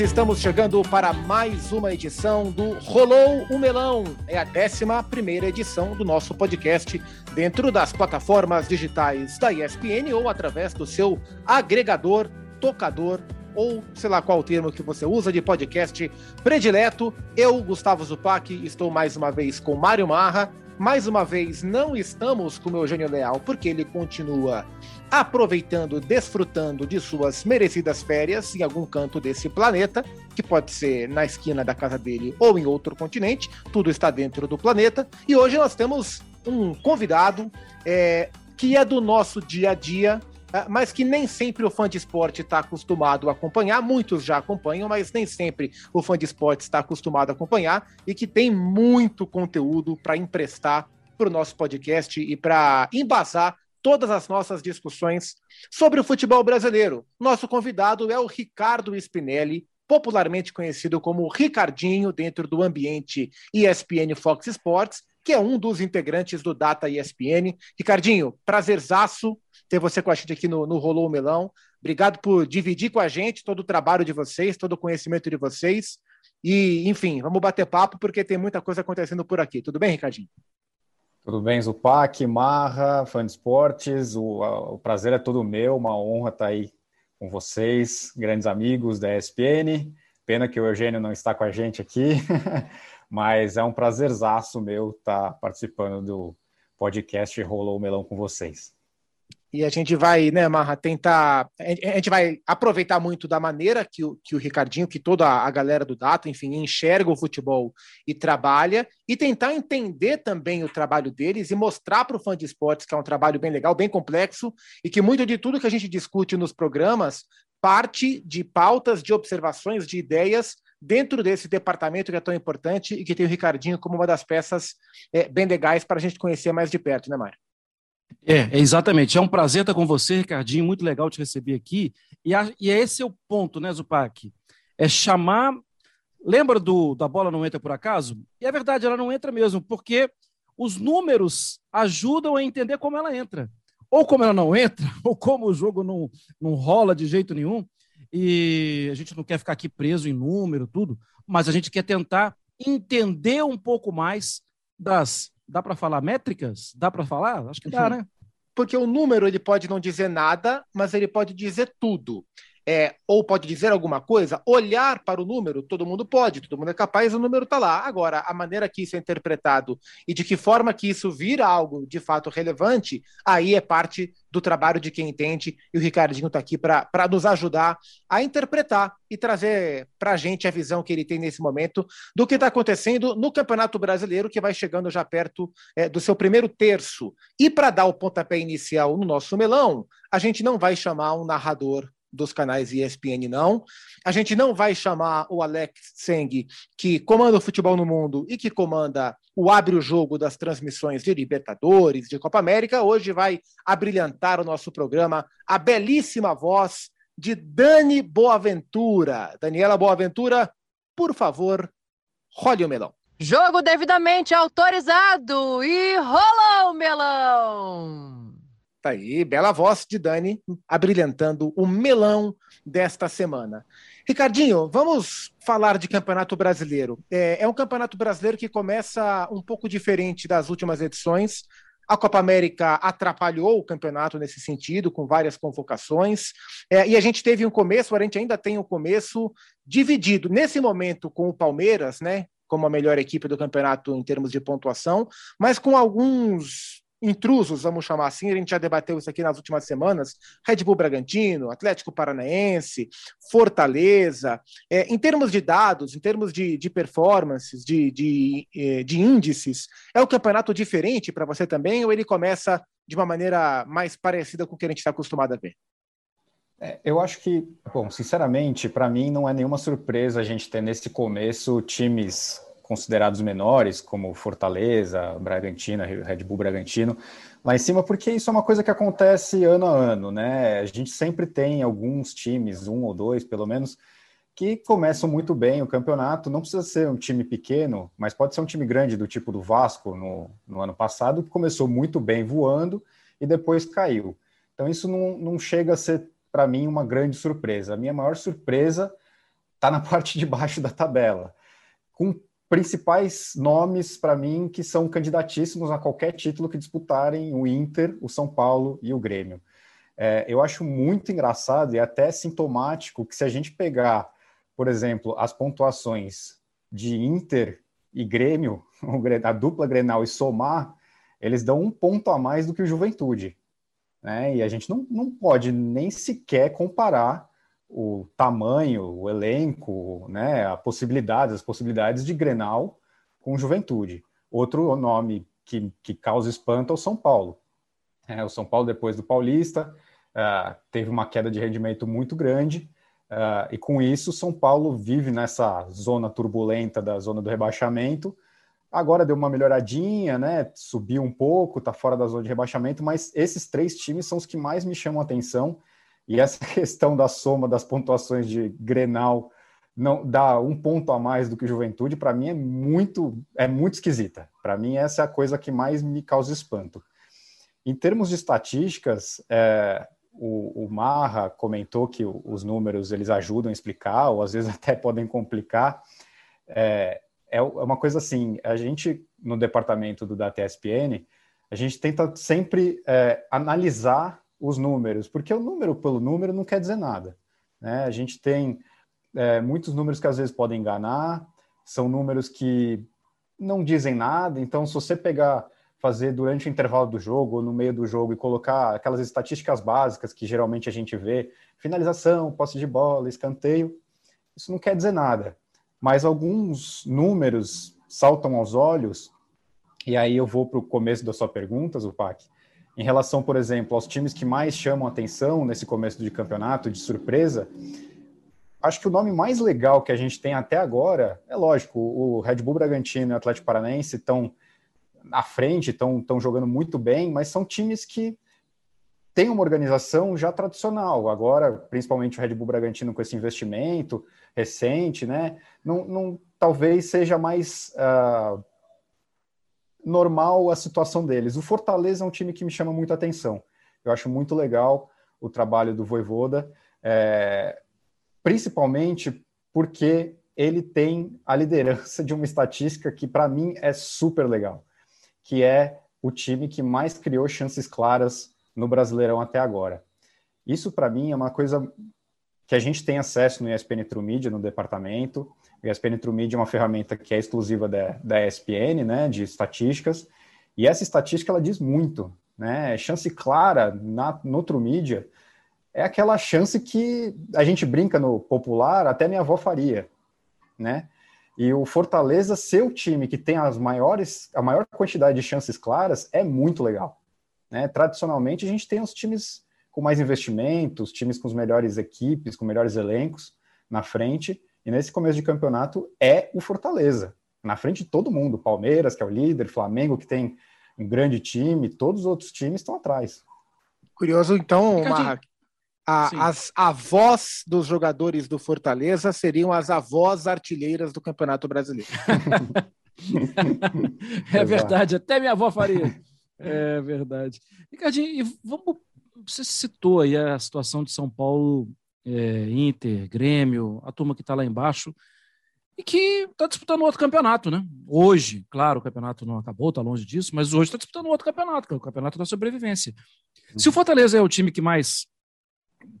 estamos chegando para mais uma edição do Rolou o Melão. É a 11 primeira edição do nosso podcast dentro das plataformas digitais da ESPN ou através do seu agregador, tocador ou sei lá qual termo que você usa de podcast predileto. Eu, Gustavo Zupac, estou mais uma vez com Mário Marra. Mais uma vez, não estamos com o Eugênio Leal, porque ele continua aproveitando, desfrutando de suas merecidas férias em algum canto desse planeta, que pode ser na esquina da casa dele ou em outro continente, tudo está dentro do planeta. E hoje nós temos um convidado é, que é do nosso dia a dia, mas que nem sempre o fã de esporte está acostumado a acompanhar. Muitos já acompanham, mas nem sempre o fã de esporte está acostumado a acompanhar e que tem muito conteúdo para emprestar para o nosso podcast e para embasar todas as nossas discussões sobre o futebol brasileiro. Nosso convidado é o Ricardo Spinelli, popularmente conhecido como Ricardinho dentro do ambiente ESPN Fox Sports, que é um dos integrantes do Data ESPN. Ricardinho, prazerzaço ter você com a gente aqui no, no Rolou o Melão. Obrigado por dividir com a gente todo o trabalho de vocês, todo o conhecimento de vocês. E, enfim, vamos bater papo porque tem muita coisa acontecendo por aqui. Tudo bem, Ricardinho? Tudo bem, Zupac, Marra, fã de esportes, o, o, prazer é todo meu, uma honra estar aí com vocês, grandes amigos da ESPN. Pena que o Eugênio não está com a gente aqui, mas é um prazerzaço meu estar participando do podcast Rolou o Melão com vocês. E a gente vai, né, Marra, tentar. A gente vai aproveitar muito da maneira que o, que o Ricardinho, que toda a galera do Data, enfim, enxerga o futebol e trabalha, e tentar entender também o trabalho deles e mostrar para o fã de esportes que é um trabalho bem legal, bem complexo, e que muito de tudo que a gente discute nos programas parte de pautas, de observações, de ideias dentro desse departamento que é tão importante e que tem o Ricardinho como uma das peças é, bem legais para a gente conhecer mais de perto, né, Mário? É, exatamente. É um prazer estar com você, Ricardinho. Muito legal te receber aqui. E, a, e esse é o ponto, né, Zupac? É chamar. Lembra do da bola não entra por acaso? E é verdade, ela não entra mesmo, porque os números ajudam a entender como ela entra. Ou como ela não entra, ou como o jogo não, não rola de jeito nenhum. E a gente não quer ficar aqui preso em número, tudo, mas a gente quer tentar entender um pouco mais das Dá para falar métricas? Dá para falar? Acho que dá, né? Porque o número ele pode não dizer nada, mas ele pode dizer tudo. É, ou pode dizer alguma coisa, olhar para o número, todo mundo pode, todo mundo é capaz, o número está lá. Agora, a maneira que isso é interpretado e de que forma que isso vira algo de fato relevante, aí é parte do trabalho de quem entende, e o Ricardinho está aqui para nos ajudar a interpretar e trazer para a gente a visão que ele tem nesse momento do que está acontecendo no Campeonato Brasileiro, que vai chegando já perto é, do seu primeiro terço. E para dar o pontapé inicial no nosso melão, a gente não vai chamar um narrador dos canais ESPN, não. A gente não vai chamar o Alex Seng, que comanda o futebol no mundo e que comanda o abre o jogo das transmissões de Libertadores, de Copa América. Hoje vai abrilhantar o nosso programa a belíssima voz de Dani Boaventura. Daniela Boaventura, por favor, role o melão. Jogo devidamente autorizado e rola o melão! Tá aí, bela voz de Dani, abrilhantando o melão desta semana. Ricardinho, vamos falar de Campeonato Brasileiro. É, é, um Campeonato Brasileiro que começa um pouco diferente das últimas edições. A Copa América atrapalhou o campeonato nesse sentido, com várias convocações. É, e a gente teve um começo, a gente ainda tem um começo dividido. Nesse momento, com o Palmeiras, né? Como a melhor equipe do campeonato em termos de pontuação, mas com alguns intrusos, vamos chamar assim, a gente já debateu isso aqui nas últimas semanas, Red Bull Bragantino, Atlético Paranaense, Fortaleza, é, em termos de dados, em termos de, de performances, de, de, é, de índices, é um campeonato diferente para você também, ou ele começa de uma maneira mais parecida com o que a gente está acostumado a ver? É, eu acho que, bom, sinceramente, para mim não é nenhuma surpresa a gente ter nesse começo times considerados menores, como Fortaleza, Bragantino, Red Bull Bragantino, lá em cima, porque isso é uma coisa que acontece ano a ano, né? A gente sempre tem alguns times, um ou dois pelo menos, que começam muito bem o campeonato. Não precisa ser um time pequeno, mas pode ser um time grande, do tipo do Vasco no, no ano passado, que começou muito bem voando e depois caiu. Então, isso não, não chega a ser, para mim, uma grande surpresa. A minha maior surpresa está na parte de baixo da tabela, com principais nomes para mim que são candidatíssimos a qualquer título que disputarem o Inter, o São Paulo e o Grêmio. É, eu acho muito engraçado e até sintomático que se a gente pegar, por exemplo, as pontuações de Inter e Grêmio, a dupla Grenal e somar, eles dão um ponto a mais do que o Juventude. Né? E a gente não, não pode nem sequer comparar o tamanho, o elenco, né, a possibilidades, as possibilidades de Grenal com Juventude. Outro nome que, que causa espanto é o São Paulo. É, o São Paulo, depois do Paulista, uh, teve uma queda de rendimento muito grande, uh, e com isso, o São Paulo vive nessa zona turbulenta da zona do rebaixamento. Agora deu uma melhoradinha, né? Subiu um pouco, está fora da zona de rebaixamento, mas esses três times são os que mais me chamam a atenção e essa questão da soma das pontuações de Grenal não dá um ponto a mais do que Juventude, para mim é muito é muito esquisita. Para mim essa é a coisa que mais me causa espanto. Em termos de estatísticas, é, o, o, Marra comentou que os números eles ajudam a explicar, ou às vezes até podem complicar. É, é uma coisa assim, a gente no departamento do Data ESPN, a gente tenta sempre é, analisar os números, porque o número pelo número não quer dizer nada. Né? A gente tem é, muitos números que às vezes podem enganar, são números que não dizem nada, então se você pegar, fazer durante o intervalo do jogo ou no meio do jogo e colocar aquelas estatísticas básicas que geralmente a gente vê, finalização, posse de bola, escanteio, isso não quer dizer nada. Mas alguns números saltam aos olhos, e aí eu vou para o começo da sua pergunta, Zupac, em relação, por exemplo, aos times que mais chamam atenção nesse começo de campeonato, de surpresa, acho que o nome mais legal que a gente tem até agora é lógico, o Red Bull Bragantino e o Atlético Paranaense estão à frente, estão jogando muito bem, mas são times que têm uma organização já tradicional. Agora, principalmente o Red Bull Bragantino com esse investimento recente, né? Não, não talvez seja mais uh, normal a situação deles. O Fortaleza é um time que me chama muita atenção. Eu acho muito legal o trabalho do Voivoda, é, principalmente porque ele tem a liderança de uma estatística que para mim é super legal, que é o time que mais criou chances claras no Brasileirão até agora. Isso para mim é uma coisa que a gente tem acesso no ESPN True Media, no departamento, o ESPN True Media é uma ferramenta que é exclusiva da, da ESPN, né, de estatísticas, e essa estatística ela diz muito, né? Chance clara na, no True Media é aquela chance que a gente brinca no popular, até minha avó faria, né? E o Fortaleza ser o time que tem as maiores, a maior quantidade de chances claras é muito legal. Né? Tradicionalmente, a gente tem os times com mais investimentos, times com as melhores equipes, com melhores elencos na frente, e nesse começo de campeonato é o Fortaleza, na frente de todo mundo. Palmeiras, que é o líder, Flamengo, que tem um grande time, todos os outros times estão atrás. Curioso, então, Marra, a, as avós dos jogadores do Fortaleza seriam as avós artilheiras do Campeonato Brasileiro. é verdade, até minha avó faria. É verdade. Ricardinho, vamos, você citou aí a situação de São Paulo é, Inter, Grêmio, a turma que está lá embaixo, e que está disputando outro campeonato, né? Hoje, claro, o campeonato não acabou, está longe disso, mas hoje está disputando outro campeonato, que é o campeonato da sobrevivência. Se o Fortaleza é o time que mais.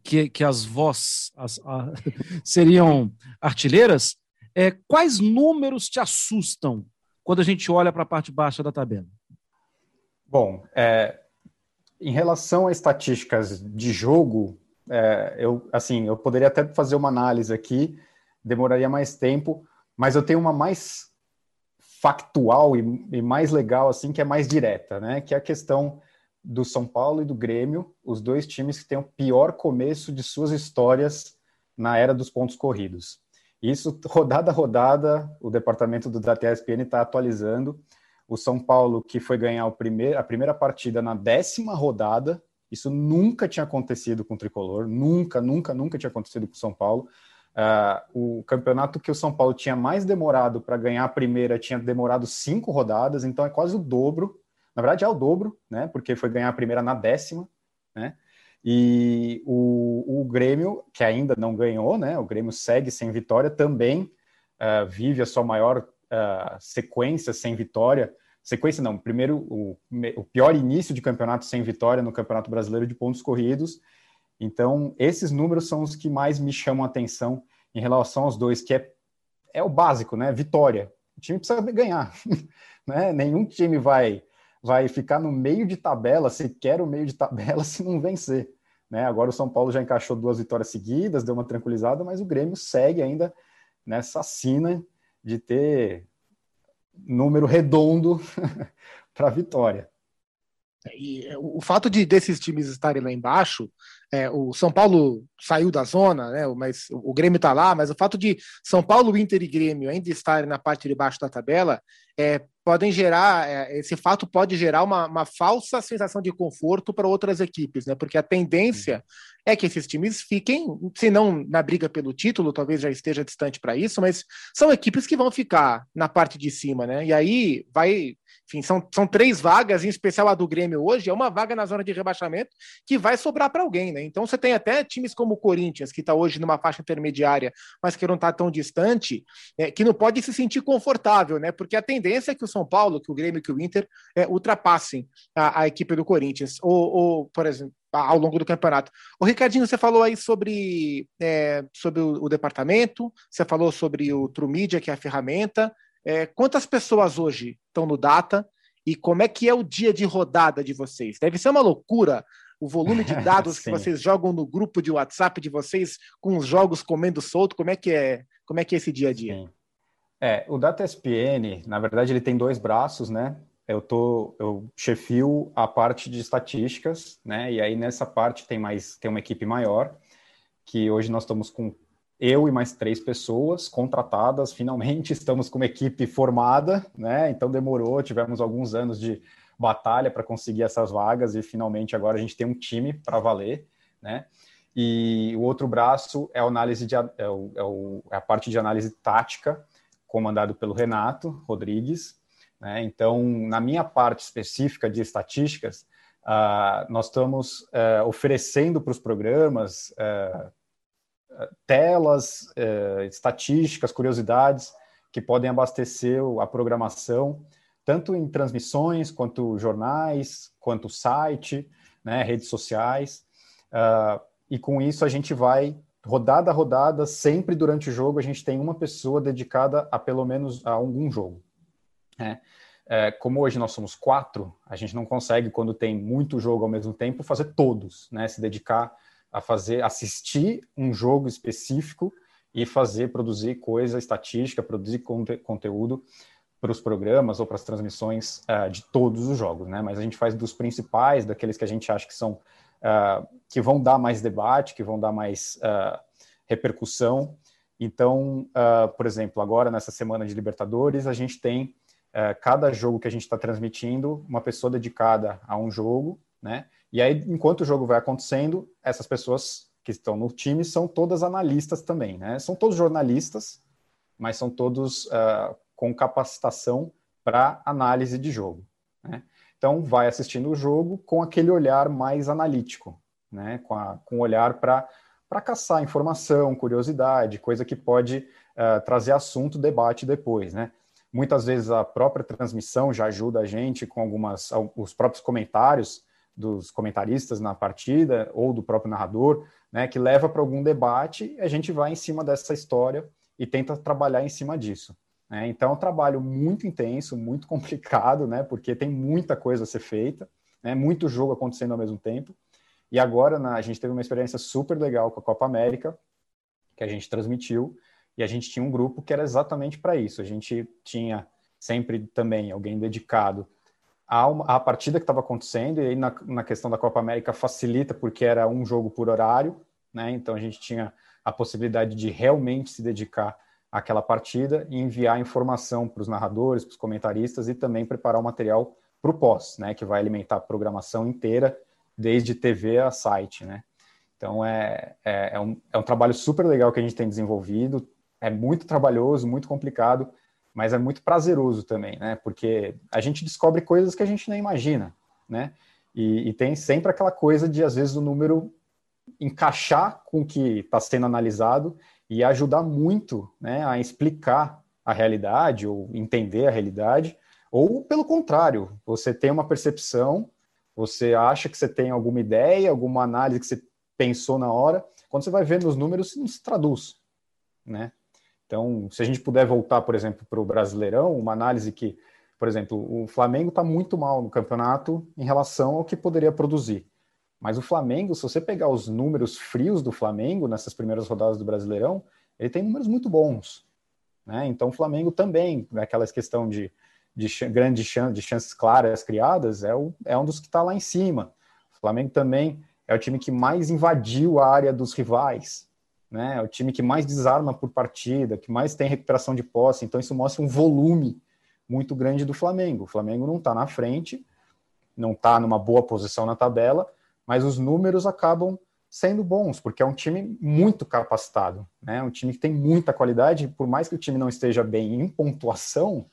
que, que as vozes seriam artilheiras, é, quais números te assustam quando a gente olha para a parte baixa da tabela? Bom, é, em relação a estatísticas de jogo, é, eu, assim, eu poderia até fazer uma análise aqui, demoraria mais tempo, mas eu tenho uma mais factual e, e, mais legal, assim, que é mais direta, né? Que é a questão do São Paulo e do Grêmio, os dois times que têm o pior começo de suas histórias na era dos pontos corridos. Isso, rodada a rodada, o departamento do Data ESPN está atualizando. O São Paulo, que foi ganhar primeir, a primeira partida na décima rodada, isso nunca tinha acontecido com o Tricolor, nunca, nunca, nunca tinha acontecido com o São Paulo. Uh, o campeonato que o São Paulo tinha mais demorado para ganhar a primeira tinha demorado cinco rodadas, então é quase o dobro. Na verdade, é o dobro, né? Porque foi ganhar a primeira na décima, né? E o, o Grêmio, que ainda não ganhou, né? O Grêmio segue sem vitória, também uh, vive a sua maior uh, sequência sem vitória. Sequência não, primeiro o, o pior início de campeonato sem vitória no Campeonato Brasileiro de pontos corridos. Então, esses números são os que mais me chamam a atenção em relação aos dois, que é, é o básico, né? Vitória. O time precisa ganhar. né? Nenhum time vai vai ficar no meio de tabela, se quer o meio de tabela, se não vencer. Né? Agora o São Paulo já encaixou duas vitórias seguidas, deu uma tranquilizada, mas o Grêmio segue ainda nessa sina de ter número redondo para vitória. E é, o fato de desses times estarem lá embaixo, é, o São Paulo saiu da zona, né, mas o Grêmio está lá, mas o fato de São Paulo, Inter e Grêmio ainda estarem na parte de baixo da tabela é, podem gerar, é, esse fato pode gerar uma, uma falsa sensação de conforto para outras equipes, né? Porque a tendência é que esses times fiquem, se não na briga pelo título, talvez já esteja distante para isso, mas são equipes que vão ficar na parte de cima, né? E aí vai, enfim, são, são três vagas, em especial a do Grêmio hoje, é uma vaga na zona de rebaixamento que vai sobrar para alguém, né? Então você tem até times como o Corinthians, que está hoje numa faixa intermediária, mas que não está tão distante, é, que não pode se sentir confortável, né? Porque a tendência é que o São Paulo, que o Grêmio, que o Inter é, ultrapassem a, a, equipe do Corinthians, ou, ou, por exemplo, ao longo do campeonato. O Ricardinho, você falou aí sobre, é, sobre o, o, departamento, você falou sobre o True Media, que é a ferramenta. É, quantas pessoas hoje estão no Data e como é que é o dia de rodada de vocês? Deve ser uma loucura o volume de dados que vocês jogam no grupo de WhatsApp de vocês com os jogos comendo solto. Como é que é? Como é que é esse dia a dia? Sim. É, o Data SPN, na verdade, ele tem dois braços, né? Eu tô, eu chefio a parte de estatísticas, né? E aí nessa parte tem mais, tem uma equipe maior, que hoje nós estamos com eu e mais três pessoas contratadas. Finalmente estamos com uma equipe formada, né? Então demorou, tivemos alguns anos de batalha para conseguir essas vagas e finalmente agora a gente tem um time para valer, né? E o outro braço é a análise de é, é, o, é a parte de análise tática comandado pelo Renato Rodrigues. Né? Então, na minha parte específica de estatísticas, uh, nós estamos uh, oferecendo para os programas uh, telas, estatísticas, curiosidades que podem abastecer a programação, tanto em transmissões, quanto jornais, quanto site, né, redes sociais. e com isso a gente vai rodada a rodada, sempre durante o jogo, a gente tem uma pessoa dedicada a pelo menos a algum jogo. É, é, como hoje nós somos quatro, a gente não consegue, quando tem muito jogo ao mesmo tempo, fazer todos, né? Se dedicar a fazer, assistir um jogo específico e fazer, produzir coisa estatística, produzir conte conteúdo para os programas ou para as transmissões uh, de todos os jogos, né? Mas a gente faz dos principais, daqueles que a gente acha que são uh, que vão dar mais debate, que vão dar mais uh, repercussão. Então, uh, por exemplo, agora nessa semana de Libertadores, a gente tem cada jogo que a gente está transmitindo, uma pessoa dedicada a um jogo, né? E aí, enquanto o jogo vai acontecendo, essas pessoas que estão no time são todas analistas também, né? São todos jornalistas, mas são todos com capacitação para análise de jogo. Né? Então, vai assistindo o jogo com aquele olhar mais analítico, né? com, a, com olhar para caçar informação, curiosidade, coisa que pode uh, trazer assunto, debate depois. Né? Muitas vezes a própria transmissão já ajuda a gente com algumas os próprios comentários dos comentaristas na partida ou do próprio narrador, né, que leva para algum debate a gente vai em cima dessa história e tenta trabalhar em cima disso. Né? Então, é um trabalho muito intenso, muito complicado, né? porque tem muita coisa a ser feita, né? muito jogo acontecendo ao mesmo tempo. E agora na, a gente teve uma experiência super legal com a Copa América, que a gente transmitiu, e a gente tinha um grupo que era exatamente para isso. A gente tinha sempre também alguém dedicado à, à partida que estava acontecendo, e aí na, na questão da Copa América facilita, porque era um jogo por horário, né? então a gente tinha a possibilidade de realmente se dedicar aquela partida e enviar informação para os narradores, para os comentaristas e também preparar o material para o pós, né, que vai alimentar a programação inteira, desde TV a site, né. Então é, é, é, um, é um trabalho super legal que a gente tem desenvolvido, é muito trabalhoso, muito complicado, mas é muito prazeroso também, né, porque a gente descobre coisas que a gente nem imagina, né, E, e tem sempre aquela coisa de, às vezes, o número encaixar com o que está sendo analisado e ajudar muito né, a explicar a realidade ou entender a realidade, ou pelo contrário, você tem uma percepção, você acha que você tem alguma ideia, alguma análise que você pensou na hora, quando você vai ver nos números, não se traduz, né? Então, se a gente puder voltar, por exemplo, para o Brasileirão, uma análise que, por exemplo, o Flamengo está muito mal no campeonato em relação ao que poderia produzir. Mas o Flamengo, se você pegar os números frios do Flamengo nessas primeiras rodadas do Brasileirão, ele tem números muito bons. Né? Então, o Flamengo também, naquela questão de, de grandes chan de chances claras criadas, é, o, é um dos que está lá em cima. O Flamengo também é o time que mais invadiu a área dos rivais. Né? É o time que mais desarma por partida, que mais tem recuperação de posse. Então, isso mostra um volume muito grande do Flamengo. O Flamengo não está na frente, não está numa boa posição na tabela, mas os números acabam sendo bons, porque é um time muito capacitado, né? Um time que tem muita qualidade, por mais que o time não esteja bem em pontuação,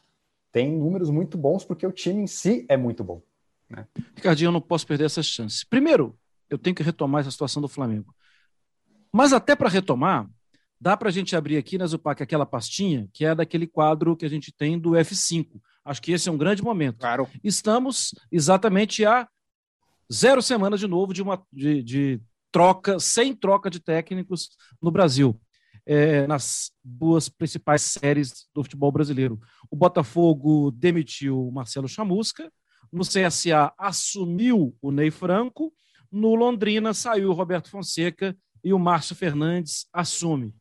tem números muito bons porque o time em si é muito bom. Né? Ricardinho, eu não posso perder essa chance. Primeiro, eu tenho que retomar essa situação do Flamengo. Mas até para retomar, dá para a gente abrir aqui na Zupac aquela pastinha que é daquele quadro que a gente tem do F5. Acho que esse é um grande momento. Claro. Estamos exatamente a zero semanas de novo de uma de, de troca, sem troca de técnicos no Brasil. É, nas duas principais séries do futebol brasileiro. O Botafogo demitiu o Marcelo Chamusca, no CSA assumiu o Ney Franco, no Londrina saiu o Roberto Fonseca e o Márcio Fernandes assume.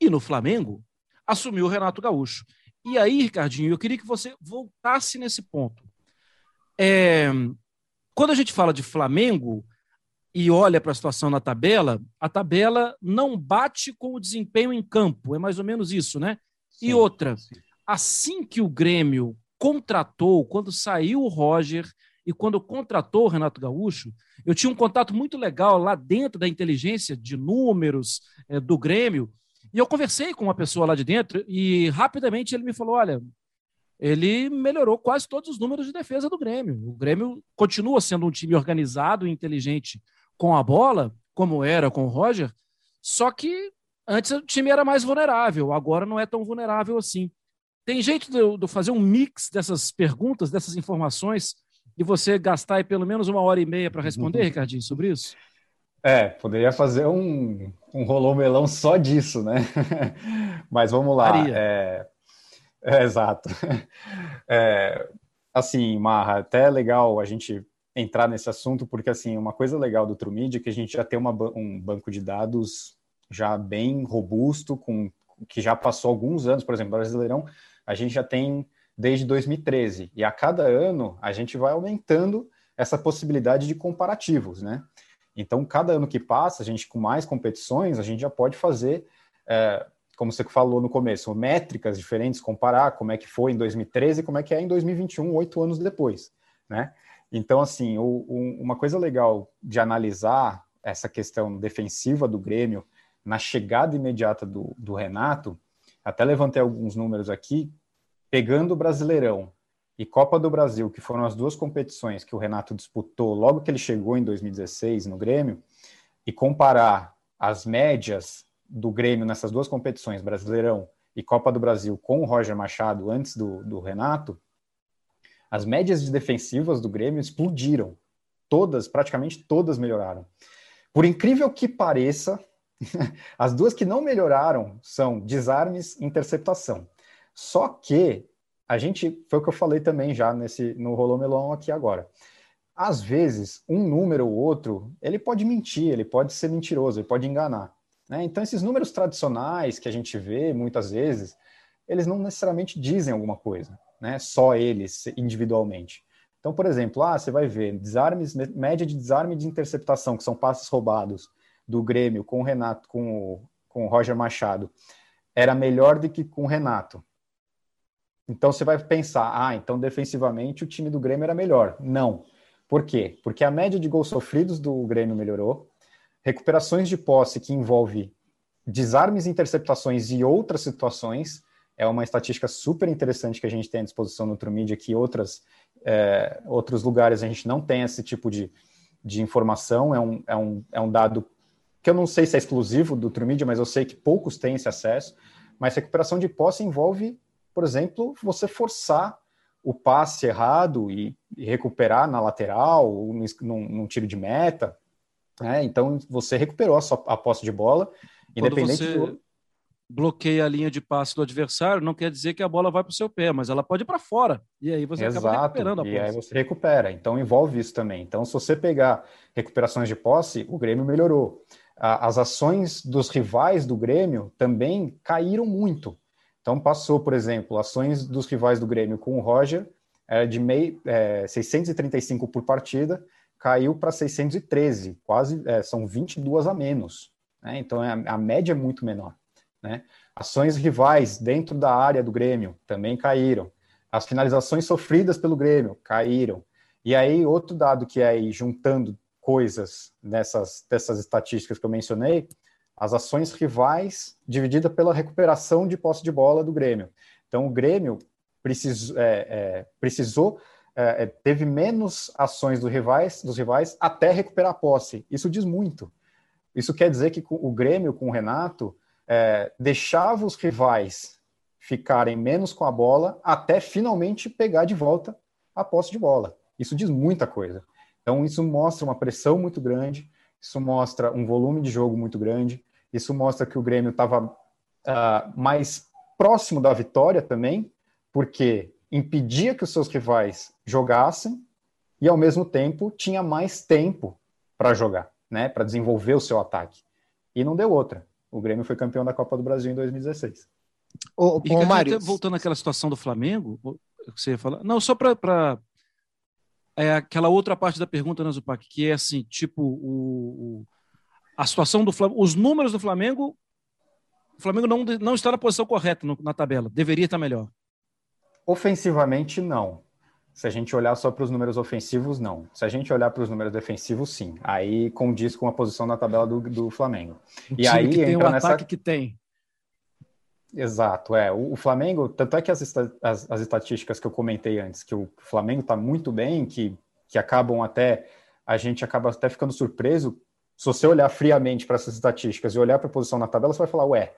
E no Flamengo assumiu o Renato Gaúcho. E aí, Ricardinho, eu queria que você voltasse nesse ponto. É, quando a gente fala de Flamengo e olha para a situação na tabela, a tabela não bate com o desempenho em campo, é mais ou menos isso, né? Sim, e outra, sim. assim que o Grêmio contratou, quando saiu o Roger e quando contratou o Renato Gaúcho, eu tinha um contato muito legal lá dentro da inteligência de números é, do Grêmio, e eu conversei com uma pessoa lá de dentro e rapidamente ele me falou: olha, ele melhorou quase todos os números de defesa do Grêmio. O Grêmio continua sendo um time organizado e inteligente com a bola, como era com o Roger, só que antes o time era mais vulnerável, agora não é tão vulnerável assim. Tem jeito de fazer um mix dessas perguntas, dessas informações, e você gastar pelo menos uma hora e meia para responder, Ricardinho, sobre isso? É, poderia fazer um, um rolô melão só disso, né? Mas vamos lá. É, é, exato. É, assim, Marra, até é legal a gente entrar nesse assunto, porque assim, uma coisa legal do Trumid é que a gente já tem uma, um banco de dados já bem robusto, com que já passou alguns anos, por exemplo, Brasileirão, a gente já tem desde 2013, e a cada ano a gente vai aumentando essa possibilidade de comparativos, né? Então, cada ano que passa, a gente com mais competições, a gente já pode fazer é, como você falou no começo, métricas diferentes, comparar como é que foi em 2013 e como é que é em 2021, oito anos depois, né? Então, assim, o, o, uma coisa legal de analisar essa questão defensiva do Grêmio na chegada imediata do, do Renato, até levantei alguns números aqui, pegando o Brasileirão e Copa do Brasil, que foram as duas competições que o Renato disputou logo que ele chegou em 2016 no Grêmio, e comparar as médias do Grêmio nessas duas competições, Brasileirão e Copa do Brasil, com o Roger Machado antes do, do Renato, as médias de defensivas do Grêmio explodiram. Todas, praticamente todas melhoraram. Por incrível que pareça, as duas que não melhoraram são desarmes e interceptação. Só que a gente, foi o que eu falei também já nesse no Rolô aqui agora. Às vezes, um número ou outro, ele pode mentir, ele pode ser mentiroso, ele pode enganar. Né? Então, esses números tradicionais que a gente vê muitas vezes, eles não necessariamente dizem alguma coisa, né? só eles individualmente. Então, por exemplo, ah, você vai ver desarmes, média de desarme de interceptação, que são passes roubados do Grêmio com o Renato, com o, com o Roger Machado, era melhor do que com o Renato. Então você vai pensar, ah, então defensivamente o time do Grêmio era melhor. Não. Por quê? Porque a média de gols sofridos do Grêmio melhorou, recuperações de posse que envolve desarmes, interceptações e outras situações é uma estatística super interessante que a gente tem à disposição no Trumedia, que outras, é, outros lugares a gente não tem esse tipo de, de informação, é um, é, um, é um dado que eu não sei se é exclusivo do Trumedia, mas eu sei que poucos têm esse acesso, mas recuperação de posse envolve, por exemplo, você forçar o passe errado e, e recuperar na lateral, num, num tiro de meta, né? então você recuperou a, sua, a posse de bola, independente você... do bloqueia a linha de passe do adversário, não quer dizer que a bola vai para o seu pé, mas ela pode ir para fora. E aí você Exato, acaba recuperando a posse. E aí você recupera. Então envolve isso também. Então, se você pegar recuperações de posse, o Grêmio melhorou. As ações dos rivais do Grêmio também caíram muito. Então passou, por exemplo, ações dos rivais do Grêmio com o Roger era de meio, é, 635 por partida, caiu para 613, quase é, são 22 a menos. Né? Então a, a média é muito menor. Né? Ações rivais dentro da área do Grêmio também caíram. As finalizações sofridas pelo Grêmio caíram. E aí, outro dado que é aí, juntando coisas nessas dessas estatísticas que eu mencionei, as ações rivais dividida pela recuperação de posse de bola do Grêmio. Então, o Grêmio precisou, é, é, precisou é, é, teve menos ações dos rivais, dos rivais até recuperar a posse. Isso diz muito. Isso quer dizer que o Grêmio com o Renato é, deixava os rivais ficarem menos com a bola até finalmente pegar de volta a posse de bola. Isso diz muita coisa. Então, isso mostra uma pressão muito grande, isso mostra um volume de jogo muito grande, isso mostra que o Grêmio estava uh, mais próximo da vitória também, porque impedia que os seus rivais jogassem e, ao mesmo tempo, tinha mais tempo para jogar, né, para desenvolver o seu ataque. E não deu outra o Grêmio foi campeão da Copa do Brasil em 2016. Ô, ô, Mário, voltando àquela situação do Flamengo, você ia falar. Não, só para é aquela outra parte da pergunta, né, Zupac, que é assim, tipo, o, o, a situação do Flamengo, os números do Flamengo, o Flamengo não, não está na posição correta no, na tabela, deveria estar melhor. Ofensivamente, não. Se a gente olhar só para os números ofensivos, não. Se a gente olhar para os números defensivos, sim. Aí condiz com a posição na tabela do, do Flamengo. E aí que tem o nessa... ataque que tem. Exato, é. O, o Flamengo, tanto é que as, as, as, estatísticas que eu comentei antes, que o Flamengo está muito bem, que, que acabam até. A gente acaba até ficando surpreso. Se você olhar friamente para essas estatísticas e olhar para a posição na tabela, você vai falar, ué,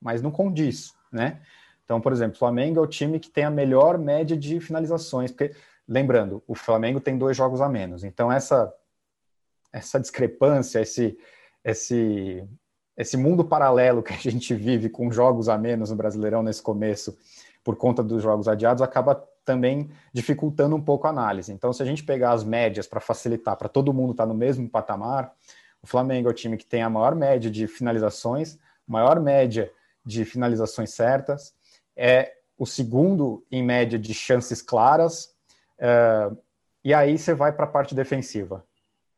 mas não condiz, né? Então, por exemplo, o Flamengo é o time que tem a melhor média de finalizações, porque, lembrando, o Flamengo tem dois jogos a menos. Então, essa, essa discrepância, esse, esse, esse mundo paralelo que a gente vive com jogos a menos no Brasileirão nesse começo, por conta dos jogos adiados, acaba também dificultando um pouco a análise. Então, se a gente pegar as médias para facilitar, para todo mundo estar tá no mesmo patamar, o Flamengo é o time que tem a maior média de finalizações, maior média de finalizações certas, é o segundo em média de chances claras, uh, e aí você vai para a parte defensiva.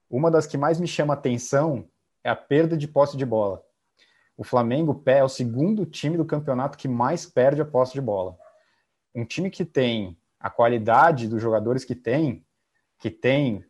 Uma das que mais me chama atenção é a perda de posse de bola. O Flamengo é o segundo time do campeonato que mais perde a posse de bola. Um time que tem a qualidade dos jogadores que tem, que tem.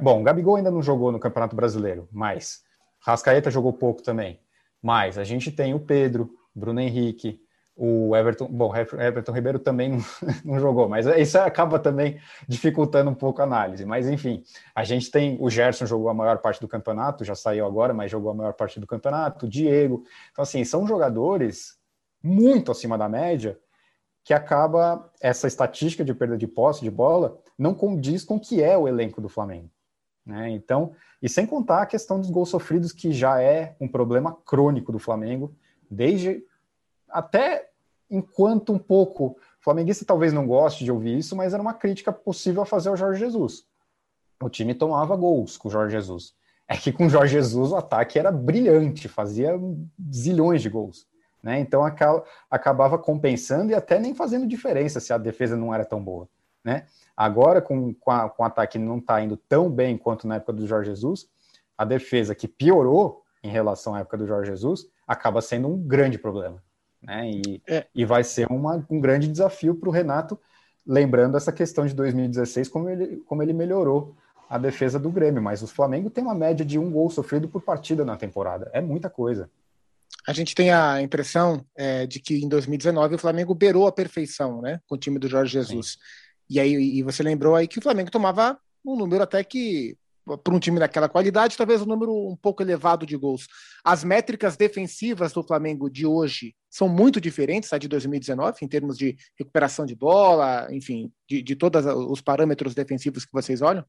Bom, Gabigol ainda não jogou no Campeonato Brasileiro, mas Rascaeta jogou pouco também. Mas a gente tem o Pedro, Bruno Henrique, o Everton, bom, Everton Ribeiro também não, não, jogou, mas isso acaba também dificultando um pouco a análise. Mas enfim, a gente tem o Gerson jogou a maior parte do campeonato, já saiu agora, mas jogou a maior parte do campeonato, o Diego. Então, assim, são jogadores muito acima da média que acaba essa estatística de perda de posse de bola não condiz com o que é o elenco do Flamengo. Né? Então, e sem contar a questão dos gols sofridos, que já é um problema crônico do Flamengo desde até enquanto um pouco flamenguista talvez não goste de ouvir isso, mas era uma crítica possível a fazer ao Jorge Jesus. O time tomava gols com o Jorge Jesus. É que com o Jorge Jesus o ataque era brilhante, fazia zilhões de gols. Né? Então acabava compensando e até nem fazendo diferença se a defesa não era tão boa. Né? Agora, com, com, a, com o ataque não está indo tão bem quanto na época do Jorge Jesus, a defesa que piorou em relação à época do Jorge Jesus acaba sendo um grande problema. Né? E, é. e vai ser uma, um grande desafio para o Renato, lembrando essa questão de 2016, como ele, como ele melhorou a defesa do Grêmio. Mas o Flamengo tem uma média de um gol sofrido por partida na temporada. É muita coisa. A gente tem a impressão é, de que em 2019 o Flamengo beirou a perfeição, né, com o time do Jorge Jesus. Sim. E aí e você lembrou aí que o Flamengo tomava um número até que para um time daquela qualidade, talvez um número um pouco elevado de gols. As métricas defensivas do Flamengo de hoje são muito diferentes da de 2019, em termos de recuperação de bola, enfim, de, de todos os parâmetros defensivos que vocês olham?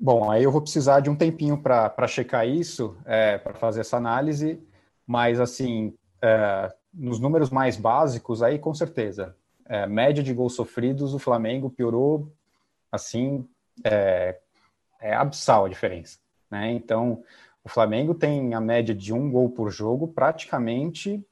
Bom, aí eu vou precisar de um tempinho para checar isso, é, para fazer essa análise, mas assim, é, nos números mais básicos, aí com certeza, é, média de gols sofridos, o Flamengo piorou, assim, é, é abissal a diferença. Né? Então, o Flamengo tem a média de um gol por jogo praticamente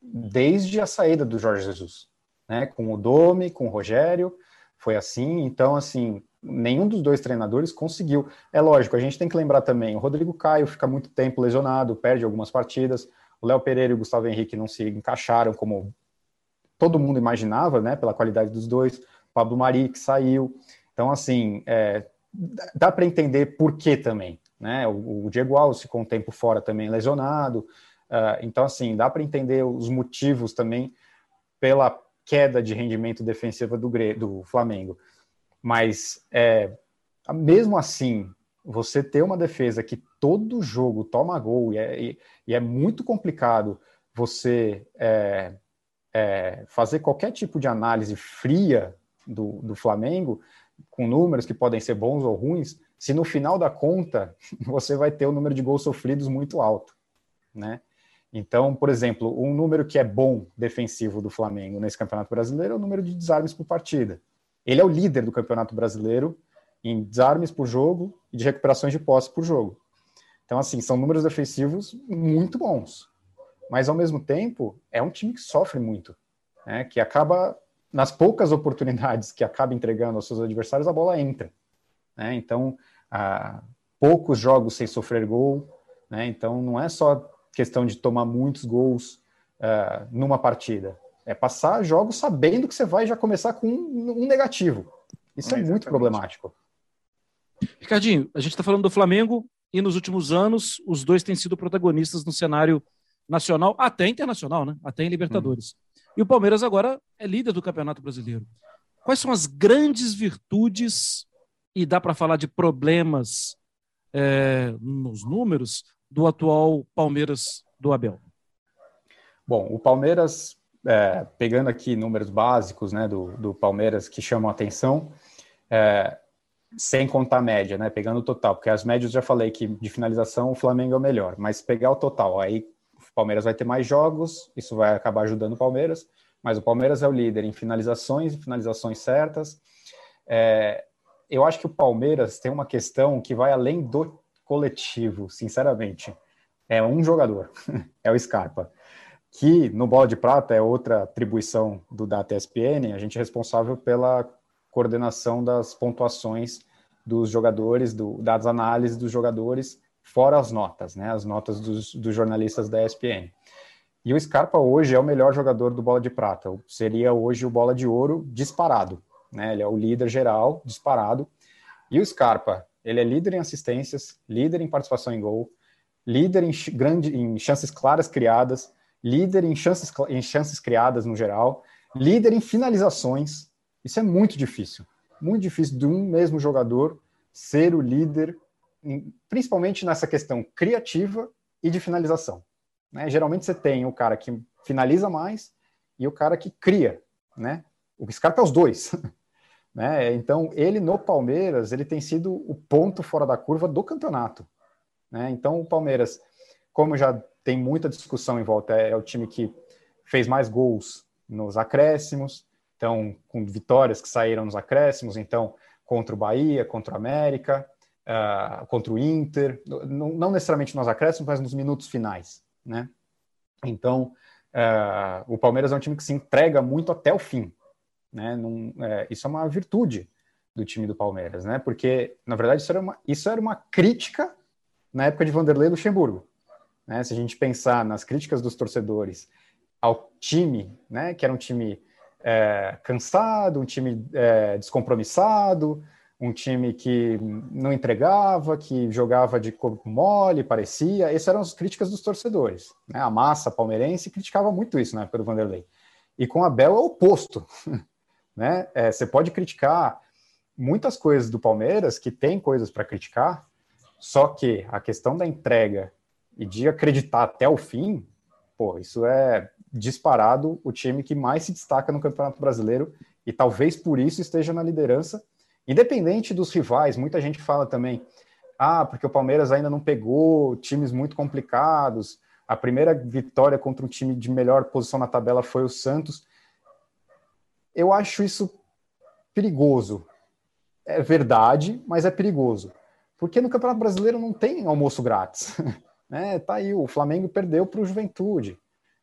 desde a saída do Jorge Jesus. Né? Com o Domi, com o Rogério, foi assim. Então, assim, nenhum dos dois treinadores conseguiu. É lógico, a gente tem que lembrar também, o Rodrigo Caio fica muito tempo lesionado, perde algumas partidas, o Léo Pereira e o Gustavo Henrique não se encaixaram como todo mundo imaginava, né, pela qualidade dos dois, o Pablo Mari que saiu. Então, assim, é, dá para entender por que também. Né? O, o, Diego Alves ficou um tempo fora também lesionado. Uh, então, assim, dá para entender os motivos também pela queda de rendimento defensivo do, do Flamengo. Mas, é, mesmo assim, você ter uma defesa que todo jogo toma gol e é, e, e é muito complicado você é, é fazer qualquer tipo de análise fria do, do Flamengo, com números que podem ser bons ou ruins, se no final da conta você vai ter o um número de gols sofridos muito alto, né? Então, por exemplo, um número que é bom defensivo do Flamengo nesse Campeonato Brasileiro é o número de desarmes por partida. Ele é o líder do Campeonato Brasileiro em desarmes por jogo e de recuperações de posse por jogo. Então, assim, são números defensivos muito bons. Mas, ao mesmo tempo, é um time que sofre muito, né? que acaba nas poucas oportunidades que acaba entregando aos seus adversários, a bola entra. Né? Então, ah, poucos jogos sem sofrer gol. Né? Então, não é só questão de tomar muitos gols ah, numa partida. É passar jogos sabendo que você vai já começar com um, um negativo. Isso é, é muito problemático. Ricardinho, a gente está falando do Flamengo e nos últimos anos os dois têm sido protagonistas no cenário nacional, até internacional, né? Até em Libertadores. Hum. E o Palmeiras agora é líder do Campeonato Brasileiro. Quais são as grandes virtudes, e dá para falar de problemas é, nos números, do atual Palmeiras do Abel? Bom, o Palmeiras, é, pegando aqui números básicos né, do, do Palmeiras que chamam a atenção, é, sem contar a média, né, pegando o total, porque as médias já falei que de finalização o Flamengo é o melhor, mas pegar o total, aí o Palmeiras vai ter mais jogos, isso vai acabar ajudando o Palmeiras, mas o Palmeiras é o líder em finalizações, finalizações certas. É, eu acho que o Palmeiras tem uma questão que vai além do coletivo, sinceramente. É um jogador, é o Scarpa, que no Bola de Prata é outra atribuição do Data ESPN, a gente é responsável pela coordenação das pontuações dos jogadores, do, das análises dos jogadores fora as notas, né, as notas dos, dos jornalistas da ESPN. E o Scarpa hoje é o melhor jogador do Bola de Prata, seria hoje o Bola de Ouro disparado, né, ele é o líder geral disparado. E o Scarpa, ele é líder em assistências, líder em participação em gol, líder em, grande, em chances claras criadas, líder em chances, em chances criadas no geral, líder em finalizações. Isso é muito difícil, muito difícil de um mesmo jogador ser o líder principalmente nessa questão criativa e de finalização. Né? Geralmente você tem o cara que finaliza mais e o cara que cria, né? O Scarpa é os dois. né? Então, ele no Palmeiras, ele tem sido o ponto fora da curva do campeonato. Né? Então, o Palmeiras, como já tem muita discussão em volta, é, é o time que fez mais gols nos acréscimos, então, com vitórias que saíram nos acréscimos, então, contra o Bahia, contra o América, uh, contra o Inter, não, não, necessariamente nos acréscimos, mas nos minutos finais, né? Então, uh, o Palmeiras é um time que se entrega muito até o fim, né? Num, é, isso é uma virtude do time do Palmeiras, né? Porque, na verdade, isso era uma, isso era uma crítica na época de Vanderlei Luxemburgo, né? Se a gente pensar nas críticas dos torcedores ao time, né? Que era um time é, cansado, um time é, descompromissado, um time que não entregava, que jogava de corpo mole, parecia. Essas eram as críticas dos torcedores. Né? A massa palmeirense criticava muito isso na época do Vanderlei. E com a Bel é o oposto. né? É, você pode criticar muitas coisas do Palmeiras, que tem coisas para criticar, só que a questão da entrega e de acreditar até o fim, pô, isso é disparado o time que mais se destaca no Campeonato Brasileiro e talvez por isso esteja na liderança Independente dos rivais, muita gente fala também, ah, porque o Palmeiras ainda não pegou times muito complicados. A primeira vitória contra um time de melhor posição na tabela foi o Santos. Eu acho isso perigoso. É verdade, mas é perigoso. Porque no Campeonato Brasileiro não tem almoço grátis. né? Tá aí, o Flamengo perdeu para o Juventude.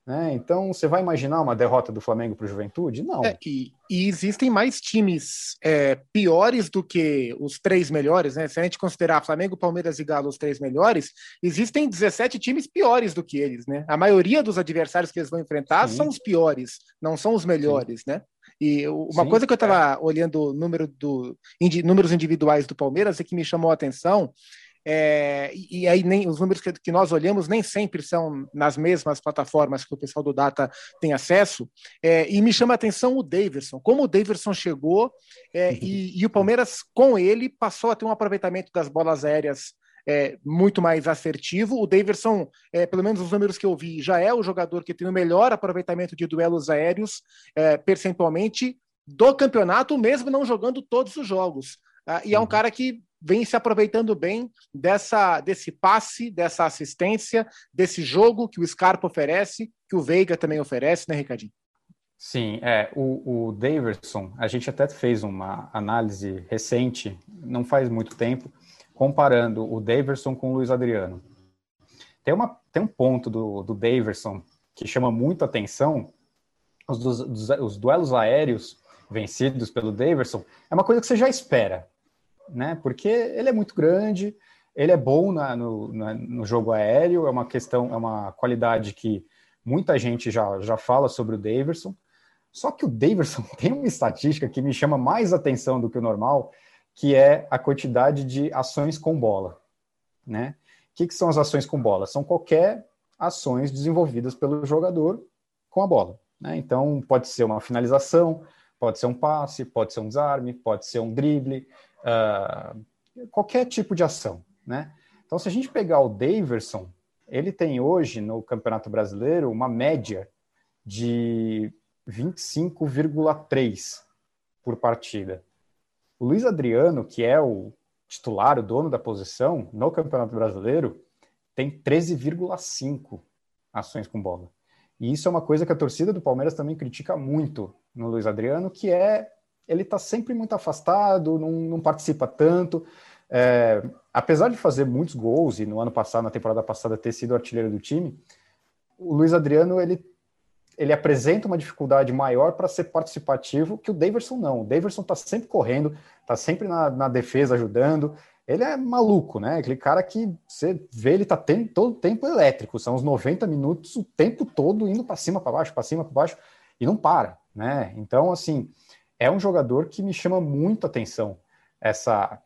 Né? Então, você vai imaginar uma derrota do Flamengo para o Juventude? Não. É, e, e, existem mais times é, piores do que os três melhores, né? Se a gente considerar Flamengo, Palmeiras e Galo os três melhores, existem 17 times piores do que eles, né? A maioria dos adversários que eles vão enfrentar Sim. são os piores, não são os melhores, Sim. né? E uma Sim, coisa que eu estava é. olhando número do, indi, números individuais do Palmeiras é que me chamou a atenção é, e, aí nem os números que, que, nós olhamos nem sempre são nas mesmas plataformas que o pessoal do Data tem acesso. É, e me chama a atenção o Davidson, como o Davidson chegou é, e, e, o Palmeiras com ele passou a ter um aproveitamento das bolas aéreas é, muito mais assertivo. O Davidson, é, pelo menos os números que eu vi, já é o jogador que tem o melhor aproveitamento de duelos aéreos é, percentualmente do campeonato, mesmo não jogando todos os jogos. Ah, e é um uhum. cara que vem se aproveitando bem dessa desse passe, dessa assistência, desse jogo que o Scarpa oferece, que o Veiga também oferece, né, Ricardinho? Sim, é, o, o Daverson, a gente até fez uma análise recente, não faz muito tempo, comparando o Daverson com o Luiz Adriano. Tem, uma, tem um ponto do, do Daverson que chama muito atenção, os, os duelos aéreos vencidos pelo Daverson, é uma coisa que você já espera né? Porque ele é muito grande, ele é bom na, no, na, no jogo aéreo, é uma questão, é uma qualidade que muita gente já, já fala sobre o Daverson. Só que o Daverson tem uma estatística que me chama mais atenção do que o normal, que é a quantidade de ações com bola, né? O que, que são as ações com bola? São qualquer ações desenvolvidas pelo jogador com a bola. Né? Então, pode ser uma finalização, pode ser um passe, pode ser um desarme, pode ser um drible, uh, qualquer tipo de ação, né? Então, se a gente pegar o Daverson, ele tem hoje no Campeonato Brasileiro uma média de 25,3 por partida. O Luiz Adriano, que é o titular, o dono da posição no Campeonato Brasileiro, tem 13,5 ações com bola. E isso é uma coisa que a torcida do Palmeiras também critica muito no Luiz Adriano, que é ele está sempre muito afastado, não, não participa tanto. É, apesar de fazer muitos gols e no ano passado, na temporada passada, ter sido artilheiro do time, o Luiz Adriano ele, ele apresenta uma dificuldade maior para ser participativo que o Daverson não. O Daverson está sempre correndo, está sempre na, na, defesa ajudando. Ele é maluco, né? Aquele cara que você vê, ele está todo o tempo elétrico, são os 90 minutos o tempo todo indo para cima, para baixo, para cima, para baixo e não para, né? Então, assim é um jogador que me chama muito atenção essa